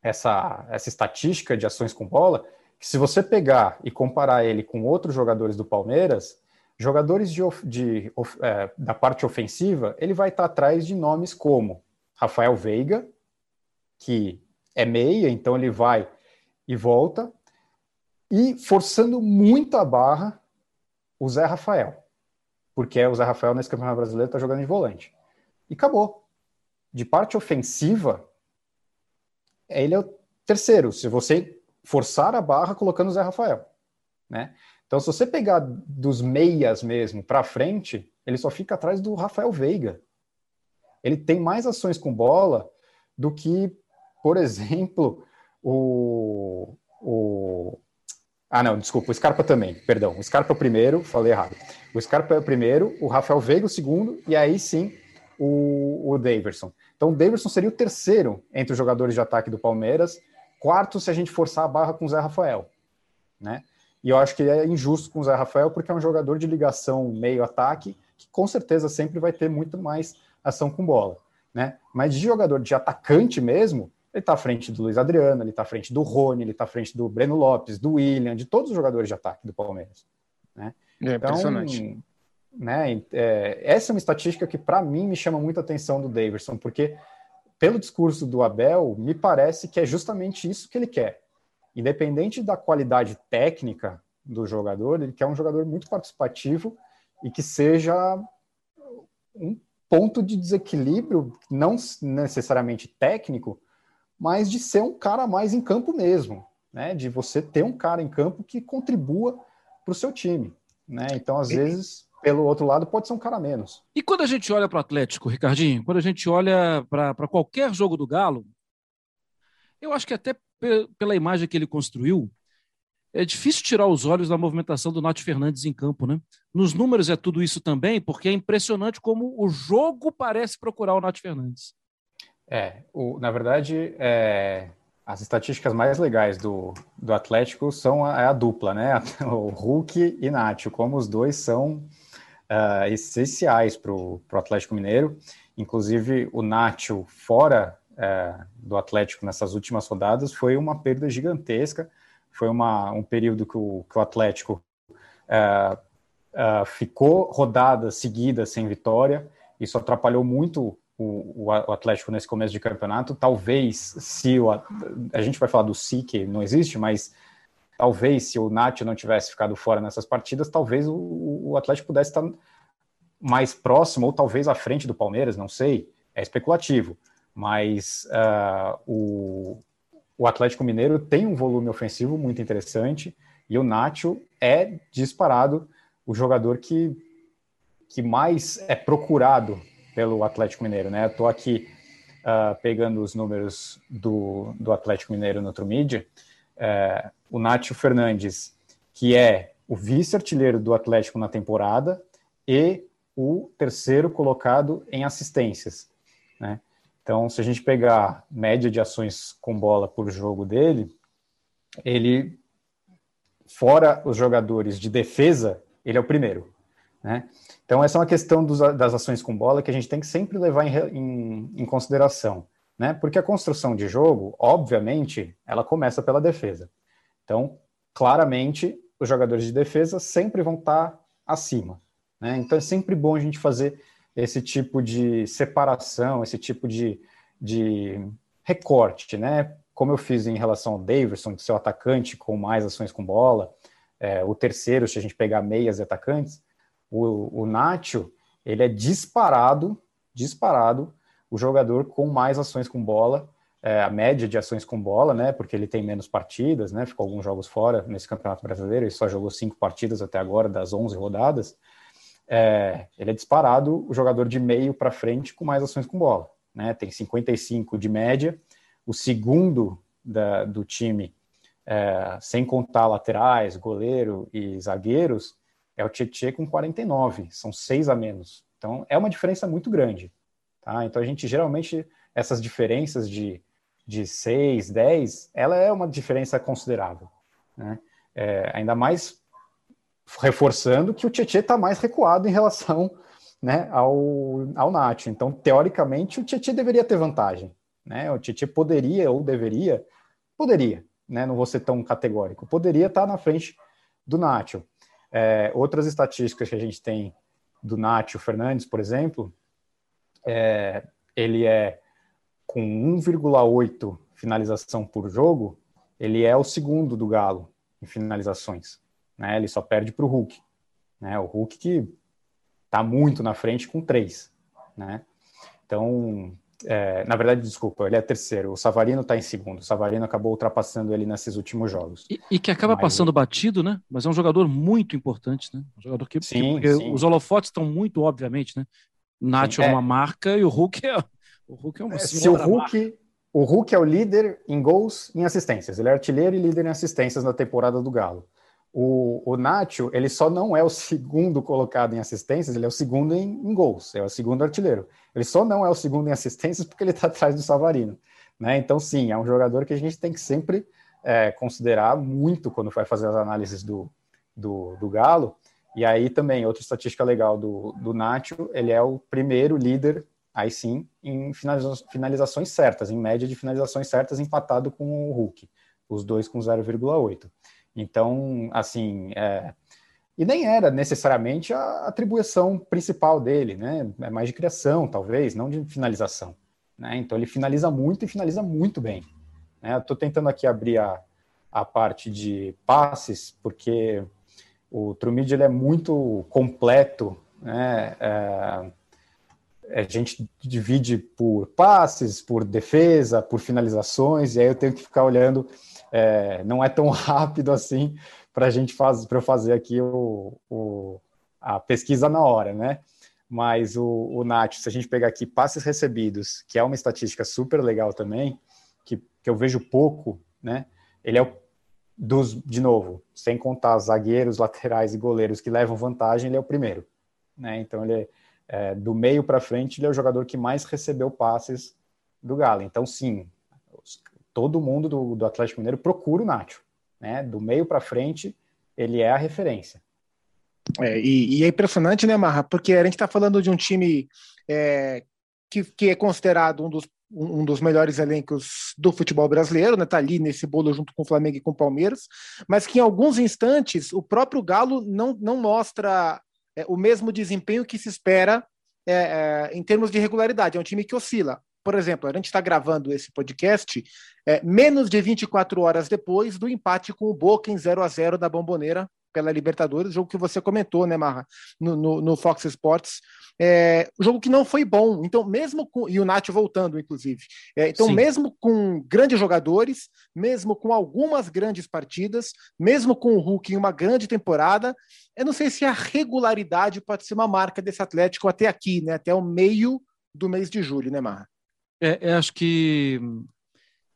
essa essa estatística de ações com bola, que se você pegar e comparar ele com outros jogadores do Palmeiras, jogadores de, de é, da parte ofensiva, ele vai estar atrás de nomes como Rafael Veiga, que é meia, então ele vai e volta, e forçando muito a barra o Zé Rafael, porque o Zé Rafael nesse Campeonato Brasileiro está jogando de volante e acabou. De parte ofensiva, ele é o terceiro, se você forçar a barra colocando o Zé Rafael, né? Então, se você pegar dos meias mesmo para frente, ele só fica atrás do Rafael Veiga. Ele tem mais ações com bola do que, por exemplo, o, o ah, não, desculpa, o Scarpa também, perdão. O Scarpa é primeiro, falei errado. O Scarpa é o primeiro, o Rafael Veiga o segundo, e aí sim o, o Daverson. Então, o Daverson seria o terceiro entre os jogadores de ataque do Palmeiras, quarto se a gente forçar a barra com o Zé Rafael, né? E eu acho que é injusto com o Zé Rafael, porque é um jogador de ligação meio-ataque, que com certeza sempre vai ter muito mais ação com bola. né? Mas de jogador de atacante mesmo, ele está à frente do Luiz Adriano, ele está à frente do Rony, ele está à frente do Breno Lopes, do William, de todos os jogadores de ataque do Palmeiras. Né? É então, impressionante. Né, é, essa é uma estatística que, para mim, me chama muita atenção do Davidson, porque, pelo discurso do Abel, me parece que é justamente isso que ele quer. Independente da qualidade técnica do jogador, ele quer um jogador muito participativo e que seja um ponto de desequilíbrio, não necessariamente técnico, mas de ser um cara mais em campo mesmo, né? De você ter um cara em campo que contribua para o seu time, né? Então, às vezes, pelo outro lado, pode ser um cara menos. E quando a gente olha para o Atlético, Ricardinho, quando a gente olha para qualquer jogo do Galo, eu acho que até pela imagem que ele construiu, é difícil tirar os olhos da movimentação do Nath Fernandes em campo, né? Nos números é tudo isso também, porque é impressionante como o jogo parece procurar o Nath Fernandes. É, o, na verdade, é, as estatísticas mais legais do, do Atlético são a, a dupla, né? O Hulk e Nacho, como os dois são uh, essenciais para o Atlético Mineiro. Inclusive, o Nacho fora uh, do Atlético nessas últimas rodadas foi uma perda gigantesca. Foi uma, um período que o, que o Atlético uh, ficou rodadas seguidas sem vitória. Isso atrapalhou muito o, o, Atlético nesse começo de campeonato. Talvez, se o, a gente vai falar do si, não existe, mas talvez se o Nath não tivesse ficado fora nessas partidas, talvez o, o Atlético pudesse estar mais próximo, ou talvez à frente do Palmeiras, não sei, é especulativo. Mas uh, o, o Atlético Mineiro tem um volume ofensivo muito interessante e o Nacho é disparado o jogador que, que mais é procurado pelo Atlético Mineiro, né? Estou aqui uh, pegando os números do, do Atlético Mineiro no outro mídia. Uh, o Nátio Fernandes, que é o vice-artilheiro do Atlético na temporada e o terceiro colocado em assistências, né? Então, se a gente pegar média de ações com bola por jogo dele, ele, fora os jogadores de defesa, ele é o primeiro, né? Então, essa é uma questão dos, das ações com bola que a gente tem que sempre levar em, em, em, consideração, né? Porque a construção de jogo, obviamente, ela começa pela defesa. Então, claramente, os jogadores de defesa sempre vão estar acima, né? Então, é sempre bom a gente fazer esse tipo de separação, esse tipo de, de recorte, né? Como eu fiz em relação ao Davidson, seu atacante com mais ações com bola, é, o terceiro, se a gente pegar meias e atacantes, o, o Nacho, ele é disparado, disparado, o jogador com mais ações com bola, é, a média de ações com bola, né, porque ele tem menos partidas, né, ficou alguns jogos fora nesse Campeonato Brasileiro, ele só jogou cinco partidas até agora, das 11 rodadas, é, ele é disparado o jogador de meio para frente com mais ações com bola, né, tem 55 de média, o segundo da, do time, é, sem contar laterais, goleiro e zagueiros, é o Tietchan com 49, são seis a menos. Então é uma diferença muito grande. Tá? Então a gente geralmente, essas diferenças de, de 6, 10, ela é uma diferença considerável. Né? É, ainda mais reforçando que o Tietchan está mais recuado em relação né, ao, ao Nath. Então, teoricamente, o Tietchan deveria ter vantagem. Né? O Tietchan poderia ou deveria, poderia, né? não vou ser tão categórico, poderia estar na frente do Nacho. É, outras estatísticas que a gente tem do Nátio Fernandes, por exemplo, é, ele é com 1,8 finalização por jogo, ele é o segundo do Galo em finalizações. Né? Ele só perde para o Hulk. Né? O Hulk que está muito na frente com três. Né? Então, é, na verdade, desculpa, ele é terceiro. O Savarino está em segundo. O Savarino acabou ultrapassando ele nesses últimos jogos. E, e que acaba Mas, passando batido, né? Mas é um jogador muito importante, né? Um jogador que, sim, que sim. os holofotes estão muito, obviamente, né? Nacho é, é uma marca e o Hulk é, o Hulk é uma é, Se o Hulk, o Hulk é o líder em gols e em assistências. Ele é artilheiro e líder em assistências na temporada do Galo. O, o Nacho, ele só não é o segundo colocado em assistências, ele é o segundo em, em gols, é o segundo artilheiro. Ele só não é o segundo em assistências porque ele está atrás do Savarino. Né? Então, sim, é um jogador que a gente tem que sempre é, considerar muito quando vai fazer as análises do, do, do, Galo. E aí também, outra estatística legal do, do Nacho, ele é o primeiro líder aí sim em finalizações certas, em média de finalizações certas, empatado com o Hulk, os dois com 0,8. Então, assim, é... e nem era necessariamente a atribuição principal dele, né? É mais de criação, talvez, não de finalização. Né? Então, ele finaliza muito e finaliza muito bem. Né? Estou tentando aqui abrir a, a parte de passes, porque o Trumid ele é muito completo, né? É a gente divide por passes, por defesa, por finalizações, e aí eu tenho que ficar olhando, é, não é tão rápido assim para a gente fazer, para eu fazer aqui o, o, a pesquisa na hora, né? Mas o, o Nath, se a gente pegar aqui passes recebidos, que é uma estatística super legal também, que, que eu vejo pouco, né? Ele é o dos, de novo, sem contar zagueiros, laterais e goleiros que levam vantagem, ele é o primeiro, né? Então ele é é, do meio para frente, ele é o jogador que mais recebeu passes do Galo. Então, sim, todo mundo do, do Atlético Mineiro procura o Nacho. Né? Do meio para frente, ele é a referência. É, e, e, é impressionante, né, Marra? Porque a gente está falando de um time é, que, que é considerado um dos, um dos melhores elencos do futebol brasileiro, né? Tá ali nesse bolo junto com o Flamengo e com o Palmeiras, mas que em alguns instantes o próprio Galo não, não mostra é, o mesmo desempenho que se espera é, é, em termos de regularidade. É um time que oscila. Por exemplo, a gente está gravando esse podcast é, menos de 24 horas depois do empate com o Boca em 0 a 0 da Bomboneira pela Libertadores, jogo que você comentou, né, Marra, no, no, no Fox Sports. É, jogo que não foi bom. Então, mesmo com. E o Nath voltando, inclusive. É, então, Sim. mesmo com grandes jogadores, mesmo com algumas grandes partidas, mesmo com o Hulk em uma grande temporada, eu não sei se a regularidade pode ser uma marca desse Atlético até aqui, né? Até o meio do mês de julho, né, Marra? É, é acho que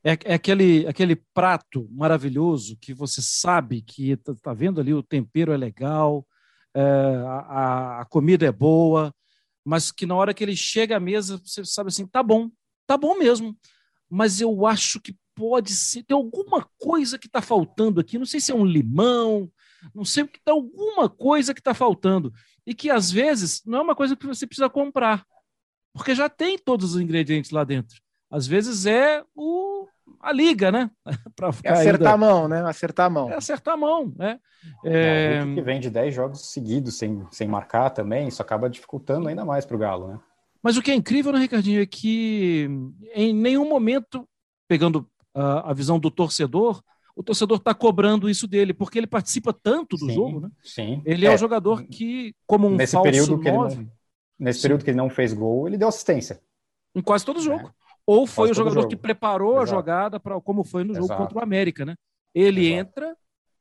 é, é, aquele, aquele prato maravilhoso que você sabe que está tá vendo ali, o tempero é legal, é, a, a, comida é boa, mas que na hora que ele chega à mesa, você sabe assim, tá bom, tá bom mesmo, mas eu acho que pode ser, tem alguma coisa que está faltando aqui, não sei se é um limão, não sei o que está, alguma coisa que está faltando, e que às vezes não é uma coisa que você precisa comprar, porque já tem todos os ingredientes lá dentro. Às vezes é o, a liga, né? é acertar ainda... a mão, né? Acertar a mão. É acertar a mão, né? É... é... que vem de 10 jogos seguidos sem, sem marcar também, isso acaba dificultando ainda mais para o Galo, né? Mas o que é incrível, né, Ricardinho, é que em nenhum momento, pegando a, a visão do torcedor, o torcedor está cobrando isso dele, porque ele participa tanto do sim, jogo, né? Sim. Ele é, é o jogador que, como um nesse falso período que nove, ele não, Nesse sim. período que ele não fez gol, ele deu assistência. Em quase todo jogo. É. Ou foi o jogador jogo. que preparou Exato. a jogada para como foi no jogo Exato. contra o América, né? Ele Exato. entra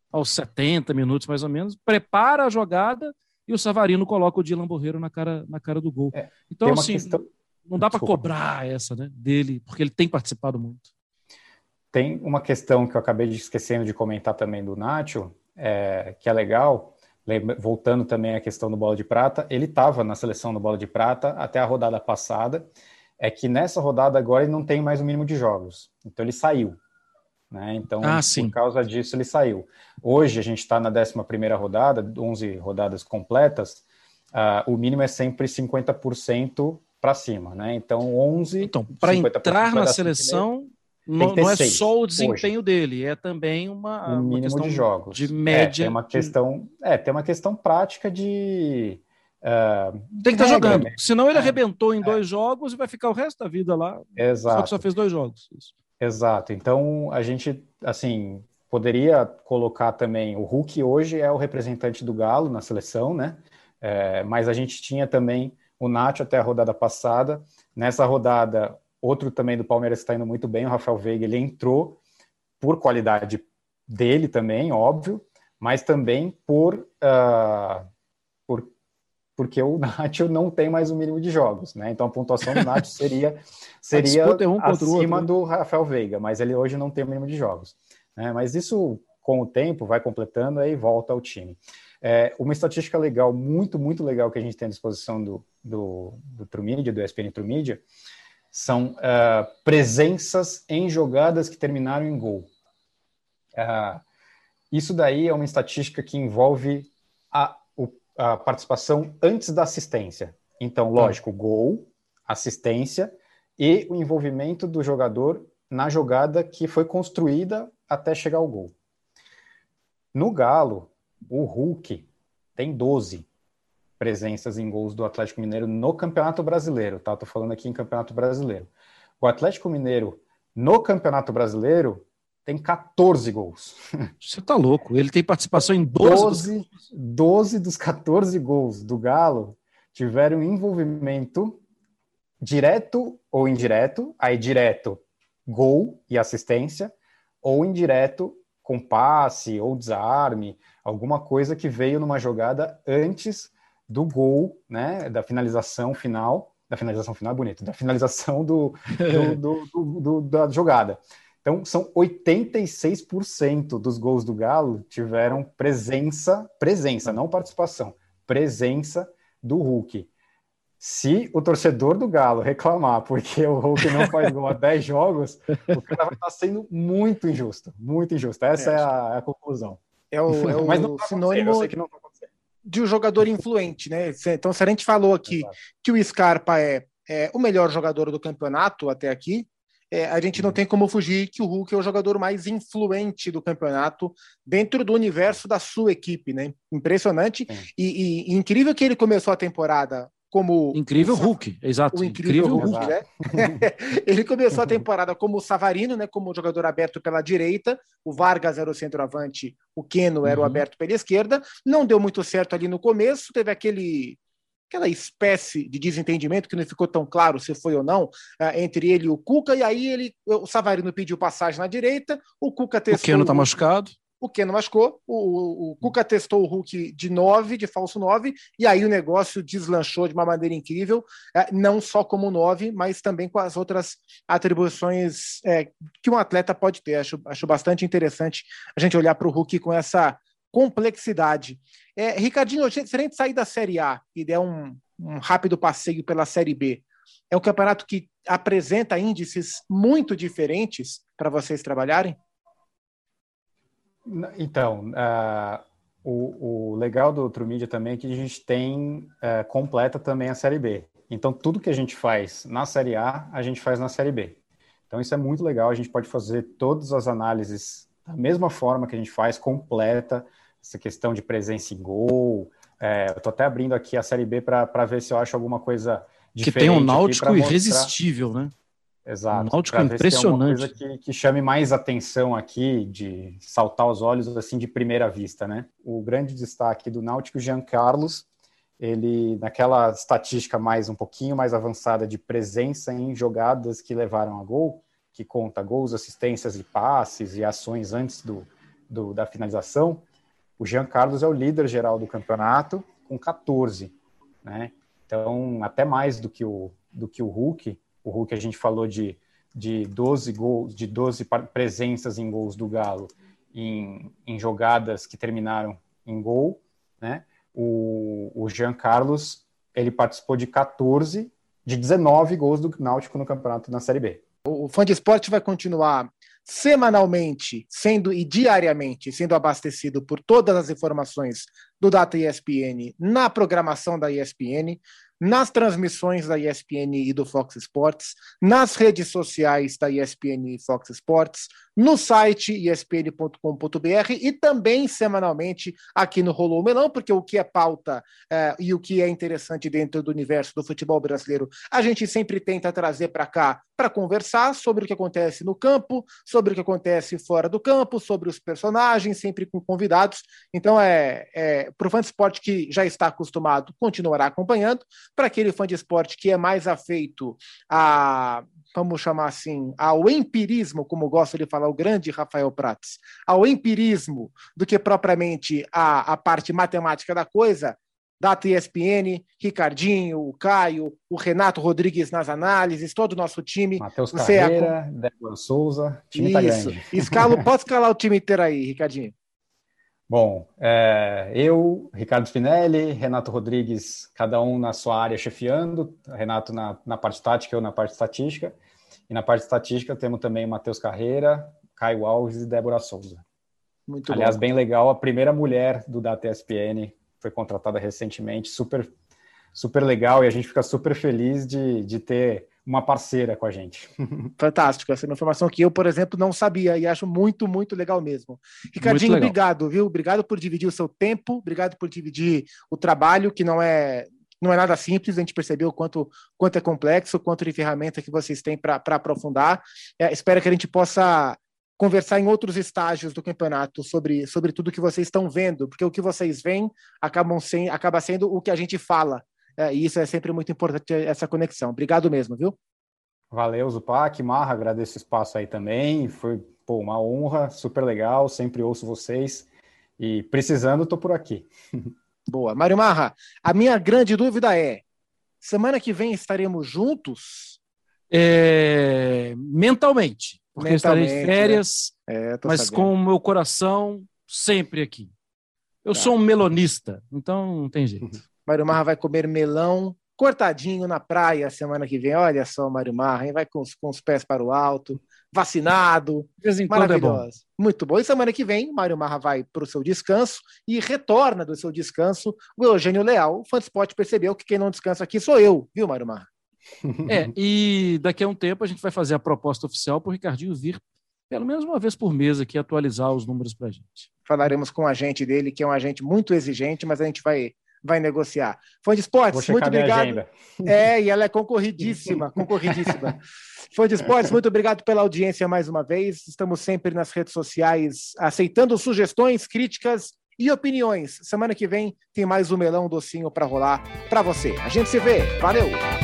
aos 70 minutos mais ou menos, prepara a jogada e o Savarino coloca o Dylan Borreiro na cara, na cara do gol. É, então, assim, questão... não dá para cobrar essa né, dele, porque ele tem participado muito. Tem uma questão que eu acabei de esquecendo de comentar também do Nacho, é, que é legal, voltando também à questão do Bola de Prata, ele estava na seleção do Bola de Prata até a rodada passada, é que nessa rodada agora ele não tem mais o mínimo de jogos, então ele saiu. Né? Então, ah, por causa disso, ele saiu. Hoje a gente está na 11 rodada, 11 rodadas completas, uh, o mínimo é sempre 50% para cima. Né? Então, 11. Então, para entrar na seleção, não, não, é só o desempenho hoje. dele, é também uma, um uma questão de jogos. De média. É, tem uma questão, é, tem uma questão prática de. Uh, tem que estar tá jogando. Né? Senão ele é, arrebentou em é. dois jogos e vai ficar o resto da vida lá. Exato. Só que só fez dois jogos. Isso. Exato. Então a gente, assim, poderia colocar também. O Hulk hoje é o representante do Galo na seleção, né? É, mas a gente tinha também o Nacho até a rodada passada. Nessa rodada, Outro também do Palmeiras está indo muito bem, o Rafael Veiga, ele entrou por qualidade dele também, óbvio, mas também por, uh, por porque o Nacho não tem mais o mínimo de jogos, né? Então a pontuação do Nacho seria seria é um acima outro, né? do Rafael Veiga, mas ele hoje não tem o mínimo de jogos. Né? Mas isso com o tempo vai completando aí volta ao time. É, uma estatística legal, muito, muito legal que a gente tem à disposição do, do, do do ESPN Trumedia, são uh, presenças em jogadas que terminaram em gol. Uh, isso daí é uma estatística que envolve a, a participação antes da assistência. Então, lógico, gol, assistência e o envolvimento do jogador na jogada que foi construída até chegar ao gol. No Galo, o Hulk tem 12 presenças em gols do Atlético Mineiro no Campeonato Brasileiro, tá? Tô falando aqui em Campeonato Brasileiro. O Atlético Mineiro no Campeonato Brasileiro tem 14 gols. Você tá louco? Ele tem participação em 12 12, 12 dos 14 gols do Galo tiveram envolvimento direto ou indireto, aí direto gol e assistência, ou indireto com passe ou desarme, alguma coisa que veio numa jogada antes do gol, né, da finalização final, da finalização final é bonito, da finalização do, do, do, do da jogada. Então, são 86% dos gols do Galo tiveram presença, presença, não participação, presença do Hulk. Se o torcedor do Galo reclamar porque o Hulk não faz gol há 10 jogos, o cara vai estar sendo muito injusto, muito injusto. Essa é, é a, é a, conclusão. É o, é o Mas não sinônimo de um jogador influente, né? Então, se a gente falou aqui Exato. que o Scarpa é, é, o melhor jogador do campeonato até aqui, é, a gente não uhum. tem como fugir que o Hulk é o jogador mais influente do campeonato dentro do universo da sua equipe, né? Impressionante e, e, incrível que ele começou a temporada como incrível o, Hulk, exato, o incrível, incrível Hulk, Hulk, né? ele começou a temporada como Savarino, né, como jogador aberto pela direita, o Vargas era o centroavante, o Keno era uhum. o aberto pela esquerda, não deu muito certo ali no começo, teve aquele aquela espécie de desentendimento que não ficou tão claro se foi ou não é, entre ele e o Cuca, e aí ele, o Savarino pediu passagem na direita, o Cuca testou... O Keno tá machucado o Keno machucou, o, o, Cuca testou o Hulk de 9, de falso 9, e aí o negócio deslanchou de uma maneira incrível, é, não só como 9, mas também com as outras atribuições é, que um atleta pode ter. Acho, acho bastante interessante a gente olhar para o Hulk com essa complexidade. É, Ricardinho, se a gente sair da Série A e der um, um rápido passeio pela Série B, é um campeonato que apresenta índices muito diferentes para vocês trabalharem? Então, uh, o, o, legal do True também é que a gente tem uh, completa também a Série B. Então, tudo que a gente faz na Série A, a gente faz na Série B. Então, isso é muito legal. A gente pode fazer todas as análises da mesma forma que a gente faz, completa, essa questão de presença em gol. É, eu estou até abrindo aqui a Série B para ver se eu acho alguma coisa diferente. Que tem um náutico irresistível, né? Exato. Um náutico impressionante. coisa que, que, chame mais atenção aqui, de saltar os olhos assim de primeira vista, né? O grande destaque do Náutico, Jean Carlos, ele naquela estatística mais um pouquinho mais avançada de presença em jogadas que levaram a gol, que conta gols, assistências e passes e ações antes do, do da finalização, o Jean Carlos é o líder geral do campeonato com 14, né? Então, até mais do que o do que o Hulk, o Hulk a gente falou de, de 12 gols, de 12 presenças em gols do Galo em, em jogadas que terminaram em gol, né? O, o Jean Carlos, ele participou de 14 de 19 gols do Náutico no campeonato na Série B. O fã de esporte vai continuar semanalmente sendo e diariamente sendo abastecido por todas as informações do Data ESPN na programação da ESPN nas transmissões da ESPN e do Fox Sports, nas redes sociais da ESPN e Fox Sports, no site espn.com.br e também semanalmente aqui no Rolou Melão, porque o que é pauta é, e o que é interessante dentro do universo do futebol brasileiro, a gente sempre tenta trazer para cá para conversar sobre o que acontece no campo, sobre o que acontece fora do campo, sobre os personagens, sempre com convidados. Então, é, é para o fã de esporte que já está acostumado, continuará acompanhando. Para aquele fã de esporte que é mais afeito a vamos chamar assim, ao empirismo, como gosta de falar o grande Rafael Prates, ao empirismo do que propriamente a, a parte matemática da coisa, da ESPN, Ricardinho, o Caio, o Renato Rodrigues nas análises, todo o nosso time. Matheus Carreira, é... Débora Souza, time tá Isso. Tá grande. Escalo, pode escalar o time inteiro aí, Ricardinho. Bom, é, eu, Ricardo Spinelli, Renato Rodrigues, cada um na sua área chefiando, Renato na, na parte tática, eu na parte estatística. E na parte estatística temos também o Matheus Carreira, Caio Alves e Débora Souza. Muito Aliás, bom. bem legal, a primeira mulher do Data ESPN foi contratada recentemente, super super legal e a gente fica super feliz de, de ter uma parceira com a gente. Fantástico, essa é uma informação que eu, por exemplo, não sabia e acho muito, muito legal mesmo. Ricardinho, legal. obrigado, viu? Obrigado por dividir o seu tempo, obrigado por dividir o trabalho, que não é não é nada simples, a gente percebeu o quanto, quanto é complexo, quanto de ferramenta que vocês têm para aprofundar. É, espero que a gente possa conversar em outros estágios do campeonato sobre, sobre tudo que vocês estão vendo, porque o que vocês veem acabam sem, acaba sendo o que a gente fala é, e isso é sempre muito importante, essa conexão. Obrigado mesmo, viu? Valeu, Zupac, Marra, agradeço o espaço aí também. Foi pô, uma honra, super legal, sempre ouço vocês. E precisando, estou por aqui. Boa. Mário Marra, a minha grande dúvida é: semana que vem estaremos juntos? É... Mentalmente, porque Mentalmente, estarei de férias, né? é, mas sabendo. com o meu coração sempre aqui. Eu tá. sou um melonista, então não tem jeito. Mário Marra vai comer melão cortadinho na praia semana que vem. Olha só, Mário Marra, hein? vai com os, com os pés para o alto, vacinado. De vez em quando é maravilhoso. É Muito bom. E semana que vem, Mário Marra vai para o seu descanso e retorna do seu descanso o Eugênio Leal. O Fanspot percebeu que quem não descansa aqui sou eu, viu, Mário Marra? É, e daqui a um tempo a gente vai fazer a proposta oficial para o Ricardinho vir pelo menos uma vez por mês aqui atualizar os números para a gente. Falaremos com o agente dele, que é um agente muito exigente, mas a gente vai vai negociar. Fã de esportes, muito obrigado. É, e ela é concorridíssima, concorridíssima. Fã de esportes, muito obrigado pela audiência mais uma vez. Estamos sempre nas redes sociais aceitando sugestões, críticas e opiniões. Semana que vem tem mais um melão docinho para rolar para você. A gente se vê. Valeu!